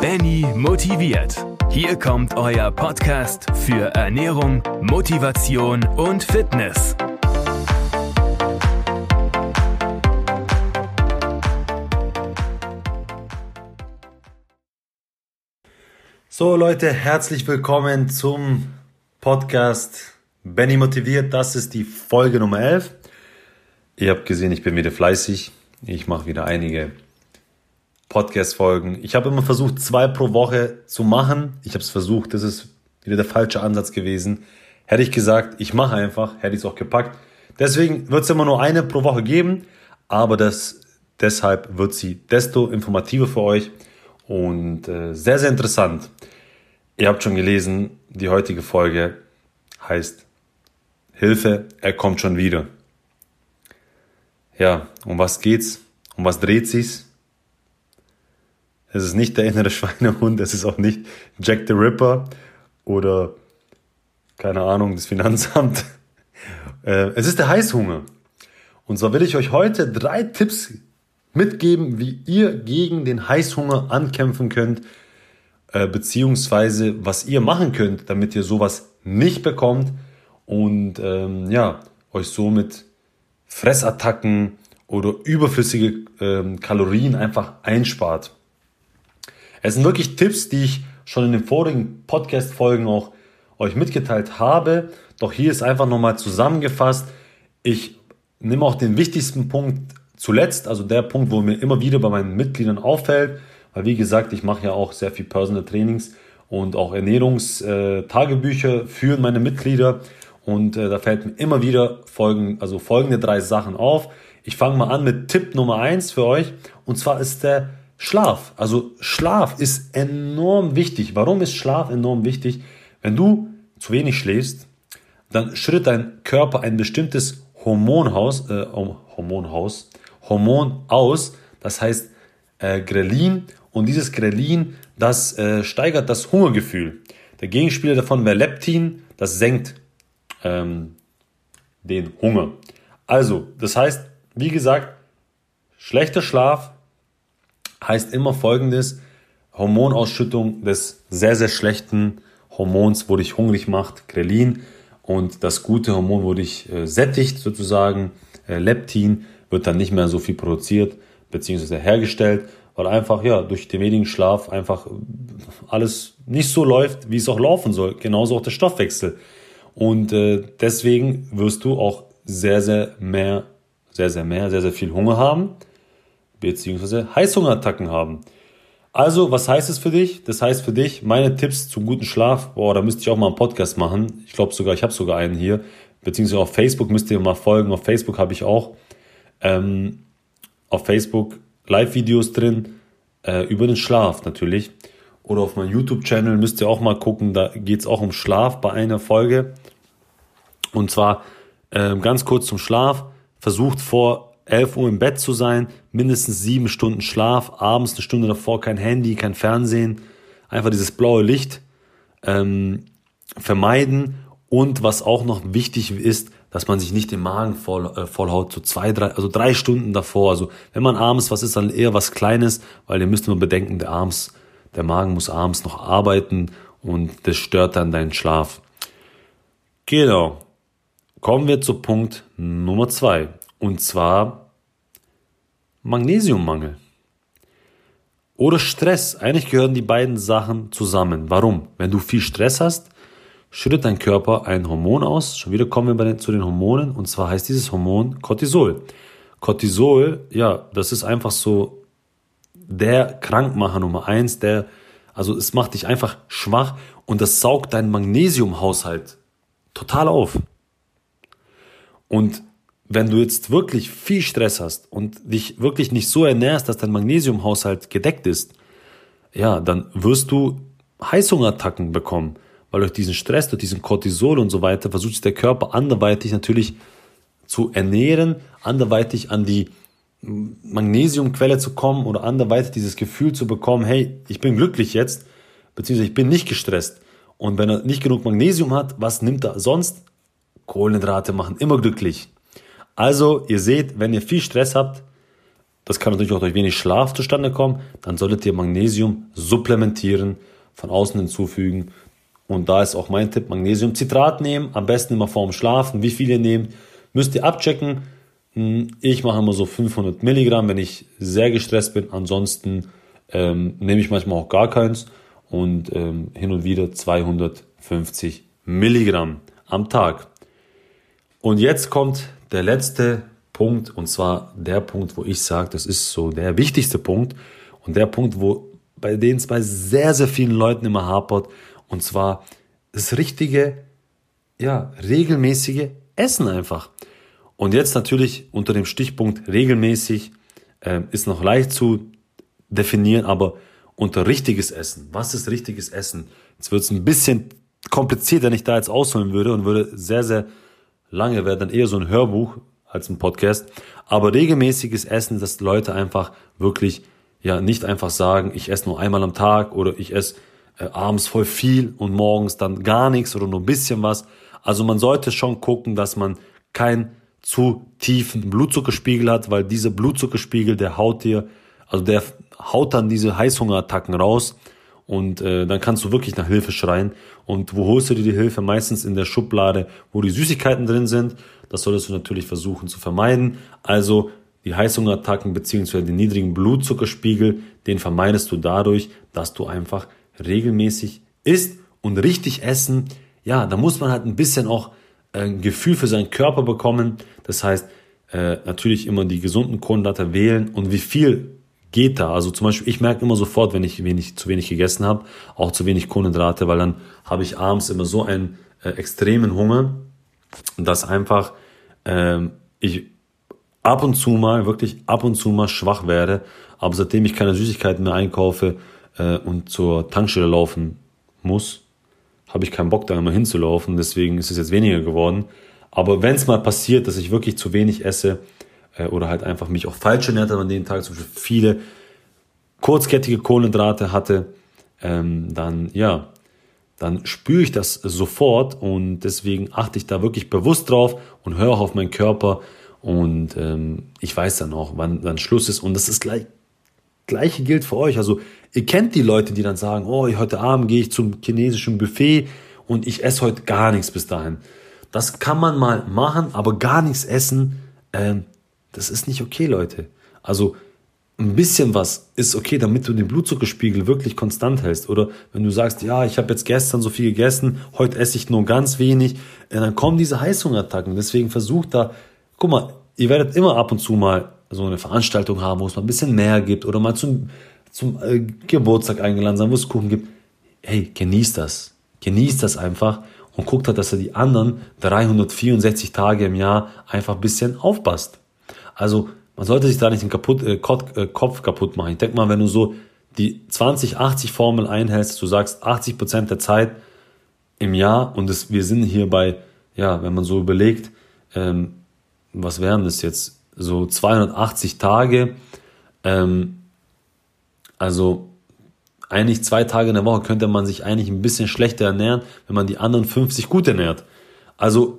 Benny motiviert. Hier kommt euer Podcast für Ernährung, Motivation und Fitness. So Leute, herzlich willkommen zum Podcast Benny motiviert. Das ist die Folge Nummer 11. Ihr habt gesehen, ich bin wieder fleißig. Ich mache wieder einige Podcast-Folgen. Ich habe immer versucht, zwei pro Woche zu machen. Ich habe es versucht, das ist wieder der falsche Ansatz gewesen. Hätte ich gesagt, ich mache einfach, hätte ich es auch gepackt. Deswegen wird es immer nur eine pro Woche geben, aber das, deshalb wird sie desto informativer für euch und äh, sehr, sehr interessant. Ihr habt schon gelesen, die heutige Folge heißt Hilfe, er kommt schon wieder. Ja, um was geht's? Um was dreht sich's? Es ist nicht der innere Schweinehund, es ist auch nicht Jack the Ripper oder keine Ahnung, das Finanzamt. Äh, es ist der Heißhunger. Und so will ich euch heute drei Tipps mitgeben, wie ihr gegen den Heißhunger ankämpfen könnt, äh, beziehungsweise was ihr machen könnt, damit ihr sowas nicht bekommt und ähm, ja, euch somit Fressattacken oder überflüssige ähm, Kalorien einfach einspart. Es sind wirklich Tipps, die ich schon in den vorigen Podcast-Folgen auch euch mitgeteilt habe. Doch hier ist einfach nochmal zusammengefasst. Ich nehme auch den wichtigsten Punkt zuletzt, also der Punkt, wo mir immer wieder bei meinen Mitgliedern auffällt, weil wie gesagt, ich mache ja auch sehr viel Personal Trainings und auch Ernährungstagebücher für meine Mitglieder und äh, da fällt mir immer wieder folgen, also folgende drei Sachen auf. Ich fange mal an mit Tipp Nummer eins für euch und zwar ist der Schlaf. Also Schlaf ist enorm wichtig. Warum ist Schlaf enorm wichtig? Wenn du zu wenig schläfst, dann schüttet dein Körper ein bestimmtes Hormonhaus, äh, Hormonhaus, Hormon aus, das heißt äh, Grelin und dieses Grelin, das äh, steigert das Hungergefühl. Der Gegenspieler davon wäre Leptin, das senkt ähm, den Hunger. Also, das heißt, wie gesagt, schlechter Schlaf heißt immer folgendes, Hormonausschüttung des sehr, sehr schlechten Hormons, wo dich hungrig macht, Grelin, und das gute Hormon, wo dich äh, sättigt sozusagen, äh, Leptin, wird dann nicht mehr so viel produziert bzw. hergestellt, weil einfach ja durch den wenigen Schlaf einfach alles nicht so läuft, wie es auch laufen soll. Genauso auch der Stoffwechsel. Und äh, deswegen wirst du auch sehr, sehr mehr, sehr, sehr mehr, sehr, sehr viel Hunger haben beziehungsweise Heißhungerattacken haben. Also, was heißt es für dich? Das heißt für dich, meine Tipps zum guten Schlaf, boah, da müsste ich auch mal einen Podcast machen. Ich glaube sogar, ich habe sogar einen hier, beziehungsweise auf Facebook müsst ihr mal folgen. Auf Facebook habe ich auch ähm, auf Facebook Live-Videos drin äh, über den Schlaf natürlich. Oder auf meinem YouTube-Channel müsst ihr auch mal gucken, da geht es auch um Schlaf bei einer Folge. Und zwar äh, ganz kurz zum Schlaf. Versucht vor 11 Uhr im Bett zu sein, mindestens sieben Stunden Schlaf, abends eine Stunde davor kein Handy, kein Fernsehen, einfach dieses blaue Licht ähm, vermeiden und was auch noch wichtig ist, dass man sich nicht den Magen voll, äh, vollhaut, so zwei, drei, also drei Stunden davor. Also wenn man abends was ist, dann eher was Kleines, weil ihr müsst immer bedenken, der abends, der Magen muss abends noch arbeiten und das stört dann deinen Schlaf. Genau. Kommen wir zu Punkt Nummer zwei. Und zwar Magnesiummangel. Oder Stress. Eigentlich gehören die beiden Sachen zusammen. Warum? Wenn du viel Stress hast, schüttet dein Körper ein Hormon aus. Schon wieder kommen wir den, zu den Hormonen. Und zwar heißt dieses Hormon Cortisol. Cortisol, ja, das ist einfach so der Krankmacher Nummer eins, der, also es macht dich einfach schwach und das saugt deinen Magnesiumhaushalt total auf. Und wenn du jetzt wirklich viel Stress hast und dich wirklich nicht so ernährst, dass dein Magnesiumhaushalt gedeckt ist, ja, dann wirst du Heißhungerattacken bekommen, weil durch diesen Stress, durch diesen Cortisol und so weiter versucht sich der Körper anderweitig natürlich zu ernähren, anderweitig an die Magnesiumquelle zu kommen oder anderweitig dieses Gefühl zu bekommen, hey, ich bin glücklich jetzt, beziehungsweise ich bin nicht gestresst. Und wenn er nicht genug Magnesium hat, was nimmt er sonst? Kohlenhydrate machen immer glücklich. Also, ihr seht, wenn ihr viel Stress habt, das kann natürlich auch durch wenig Schlaf zustande kommen, dann solltet ihr Magnesium supplementieren, von außen hinzufügen. Und da ist auch mein Tipp, Magnesiumcitrat nehmen, am besten immer vorm Schlafen. Wie viel ihr nehmt, müsst ihr abchecken. Hm, ich mache immer so 500 Milligramm, wenn ich sehr gestresst bin. Ansonsten ähm, nehme ich manchmal auch gar keins und ähm, hin und wieder 250 Milligramm am Tag. Und jetzt kommt der letzte Punkt und zwar der Punkt, wo ich sage, das ist so der wichtigste Punkt und der Punkt, wo bei denen es bei sehr, sehr vielen Leuten immer hapert und zwar das richtige, ja, regelmäßige Essen einfach. Und jetzt natürlich unter dem Stichpunkt regelmäßig äh, ist noch leicht zu definieren, aber unter richtiges Essen. Was ist richtiges Essen? Jetzt wird es ein bisschen kompliziert, wenn ich da jetzt ausholen würde und würde sehr, sehr lange, wäre dann eher so ein Hörbuch als ein Podcast. Aber regelmäßiges Essen, dass Leute einfach wirklich, ja, nicht einfach sagen, ich esse nur einmal am Tag oder ich esse äh, abends voll viel und morgens dann gar nichts oder nur ein bisschen was. Also man sollte schon gucken, dass man keinen zu tiefen Blutzuckerspiegel hat, weil dieser Blutzuckerspiegel, der haut dir, also der haut dann diese Heißhungerattacken raus und äh, dann kannst du wirklich nach Hilfe schreien. Und wo holst du dir die Hilfe? Meistens in der Schublade, wo die Süßigkeiten drin sind. Das solltest du natürlich versuchen zu vermeiden. Also die Heißhungerattacken beziehungsweise den niedrigen Blutzuckerspiegel, den vermeidest du dadurch, dass du einfach regelmäßig isst und richtig essen. Ja, da muss man halt ein bisschen auch äh, ein Gefühl für seinen Körper bekommen. Das heißt, äh, natürlich immer die gesunden Kohlenhydrate wählen und wie viel geht da. Also zum Beispiel, ich merke immer sofort, wenn ich wenig, zu wenig gegessen habe, auch zu wenig Kohlenhydrate, weil dann habe ich abends immer so einen äh, extremen Hunger, dass einfach ähm, ich ab und zu mal, wirklich ab und zu mal schwach werde. Aber seitdem ich keine Süßigkeiten mehr einkaufe äh, und zur Tankstelle laufen muss, habe ich keinen Bock da immer hinzulaufen. Deswegen ist es jetzt weniger geworden. Aber wenn es mal passiert, dass ich wirklich zu wenig esse, äh, oder halt einfach mich auch falsch ernährt habe an den Tag, zum Beispiel viele kurzkettige Kohlenhydrate hatte, ähm, dann ja, dann spüre ich das sofort und deswegen achte ich da wirklich bewusst drauf und höre auch auf meinen Körper und ähm, ich weiß dann auch, wann dann Schluss ist und das ist gleich Gleiche gilt für euch. Also ihr kennt die Leute, die dann sagen, oh, heute Abend gehe ich zum chinesischen Buffet und ich esse heute gar nichts bis dahin. Das kann man mal machen, aber gar nichts essen, ähm, das ist nicht okay, Leute. Also ein bisschen was ist okay, damit du den Blutzuckerspiegel wirklich konstant hältst. Oder wenn du sagst, ja, ich habe jetzt gestern so viel gegessen, heute esse ich nur ganz wenig, äh, dann kommen diese Heißhungerattacken. Deswegen versucht da, guck mal, ihr werdet immer ab und zu mal so eine Veranstaltung haben, wo es mal ein bisschen mehr gibt oder mal zum, zum äh, Geburtstag eingeladen sein, wo es Kuchen gibt. Hey, genießt das. Genießt das einfach und guckt halt, dass er die anderen 364 Tage im Jahr einfach ein bisschen aufpasst. Also man sollte sich da nicht den kaputt, äh, äh Kopf kaputt machen. Ich denke mal, wenn du so die 20-80 Formel einhältst, du sagst 80 Prozent der Zeit im Jahr und das, wir sind hier bei, ja, wenn man so überlegt, ähm, was wären das jetzt? So 280 Tage, ähm, also eigentlich zwei Tage in der Woche könnte man sich eigentlich ein bisschen schlechter ernähren, wenn man die anderen 50 gut ernährt. Also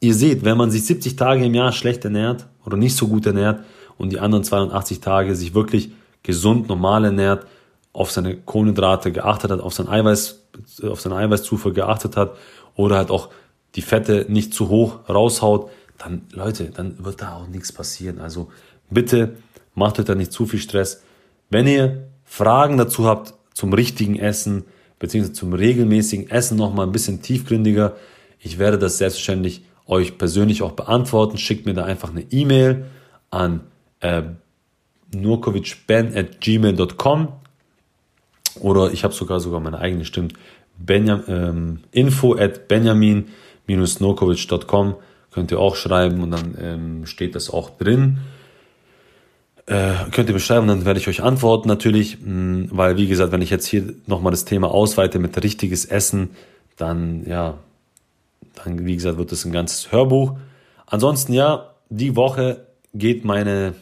Ihr seht, wenn man sich 70 Tage im Jahr schlecht ernährt oder nicht so gut ernährt und die anderen 82 Tage sich wirklich gesund, normal ernährt, auf seine Kohlenhydrate geachtet hat, auf, sein Eiweiß, auf seine Eiweißzufuhr geachtet hat oder halt auch die Fette nicht zu hoch raushaut, dann Leute, dann wird da auch nichts passieren. Also bitte macht euch da nicht zu viel Stress. Wenn ihr Fragen dazu habt zum richtigen Essen, beziehungsweise zum regelmäßigen Essen nochmal ein bisschen tiefgründiger, ich werde das selbstverständlich euch persönlich auch beantworten. Schickt mir da einfach eine E-Mail an äh, gmail.com oder ich habe sogar sogar meine eigene Stimme Benjam, ähm, info at benjamin-nurkovic.com könnt ihr auch schreiben und dann ähm, steht das auch drin. Äh, könnt ihr beschreiben, dann werde ich euch antworten natürlich, mh, mm, weil wie gesagt, wenn ich jetzt hier nochmal das Thema ausweite mit richtiges Essen, dann ja, dann, wie gesagt, wird es ein ganzes Hörbuch. Ansonsten, ja, die Woche geht meine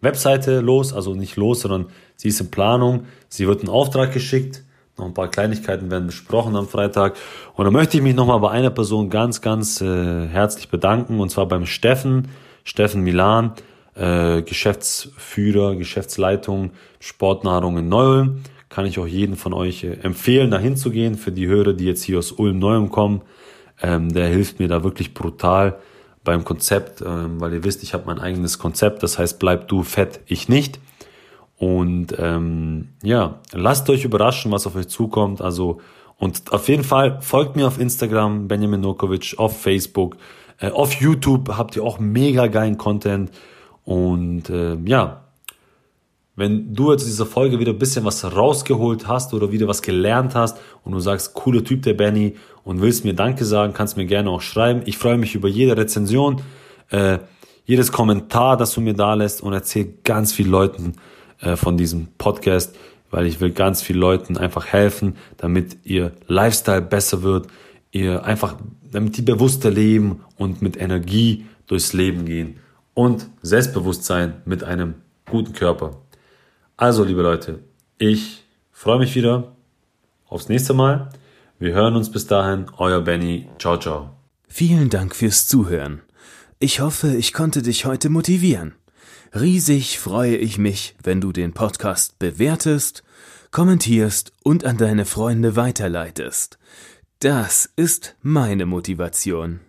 Webseite los, also nicht los, sondern sie ist in Planung. Sie wird in Auftrag geschickt. Noch ein paar Kleinigkeiten werden besprochen am Freitag. Und da möchte ich mich nochmal bei einer Person ganz, ganz äh, herzlich bedanken, und zwar beim Steffen, Steffen Milan. äh, Geschäftsführer, Geschäftsleitung Sportnahrung in Neu-Ulm. Kann ich auch jeden von euch äh, empfehlen, da hinzugehen. Für die Hörer, die jetzt hier aus Ulm-Neu-Ulm kommen, ähm, der hilft mir da wirklich brutal beim Konzept, ähm, weil ihr wisst, ich habe mein eigenes Konzept, das heißt, bleib du fett, ich nicht. Und ähm, ja, lasst euch überraschen, was auf euch zukommt. Also und auf jeden Fall folgt mir auf Instagram, Benjamin Nokovic, auf Facebook, äh, auf YouTube habt ihr auch mega geilen Content. Und äh, ja, wenn du jetzt dieser Folge wieder ein bisschen was rausgeholt hast oder wieder was gelernt hast und du sagst, cooler Typ der Benny und willst mir Danke sagen, kannst mir gerne auch schreiben. Ich freue mich über jede Rezension, äh, jedes Kommentar, das du mir da lässt und erzähl ganz vielen Leuten äh, von diesem Podcast, weil ich will ganz vielen Leuten einfach helfen, damit ihr Lifestyle besser wird, ihr einfach, damit die bewusster leben und mit Energie durchs Leben gehen und Selbstbewusstsein mit einem guten Körper. Also, liebe Leute, ich freue mich wieder aufs nächste Mal. Wir hören uns bis dahin. Euer Benny. Ciao, ciao. Vielen Dank fürs Zuhören. Ich hoffe, ich konnte dich heute motivieren. Riesig freue ich mich, wenn du den Podcast bewertest, kommentierst und an deine Freunde weiterleitest. Das ist meine Motivation.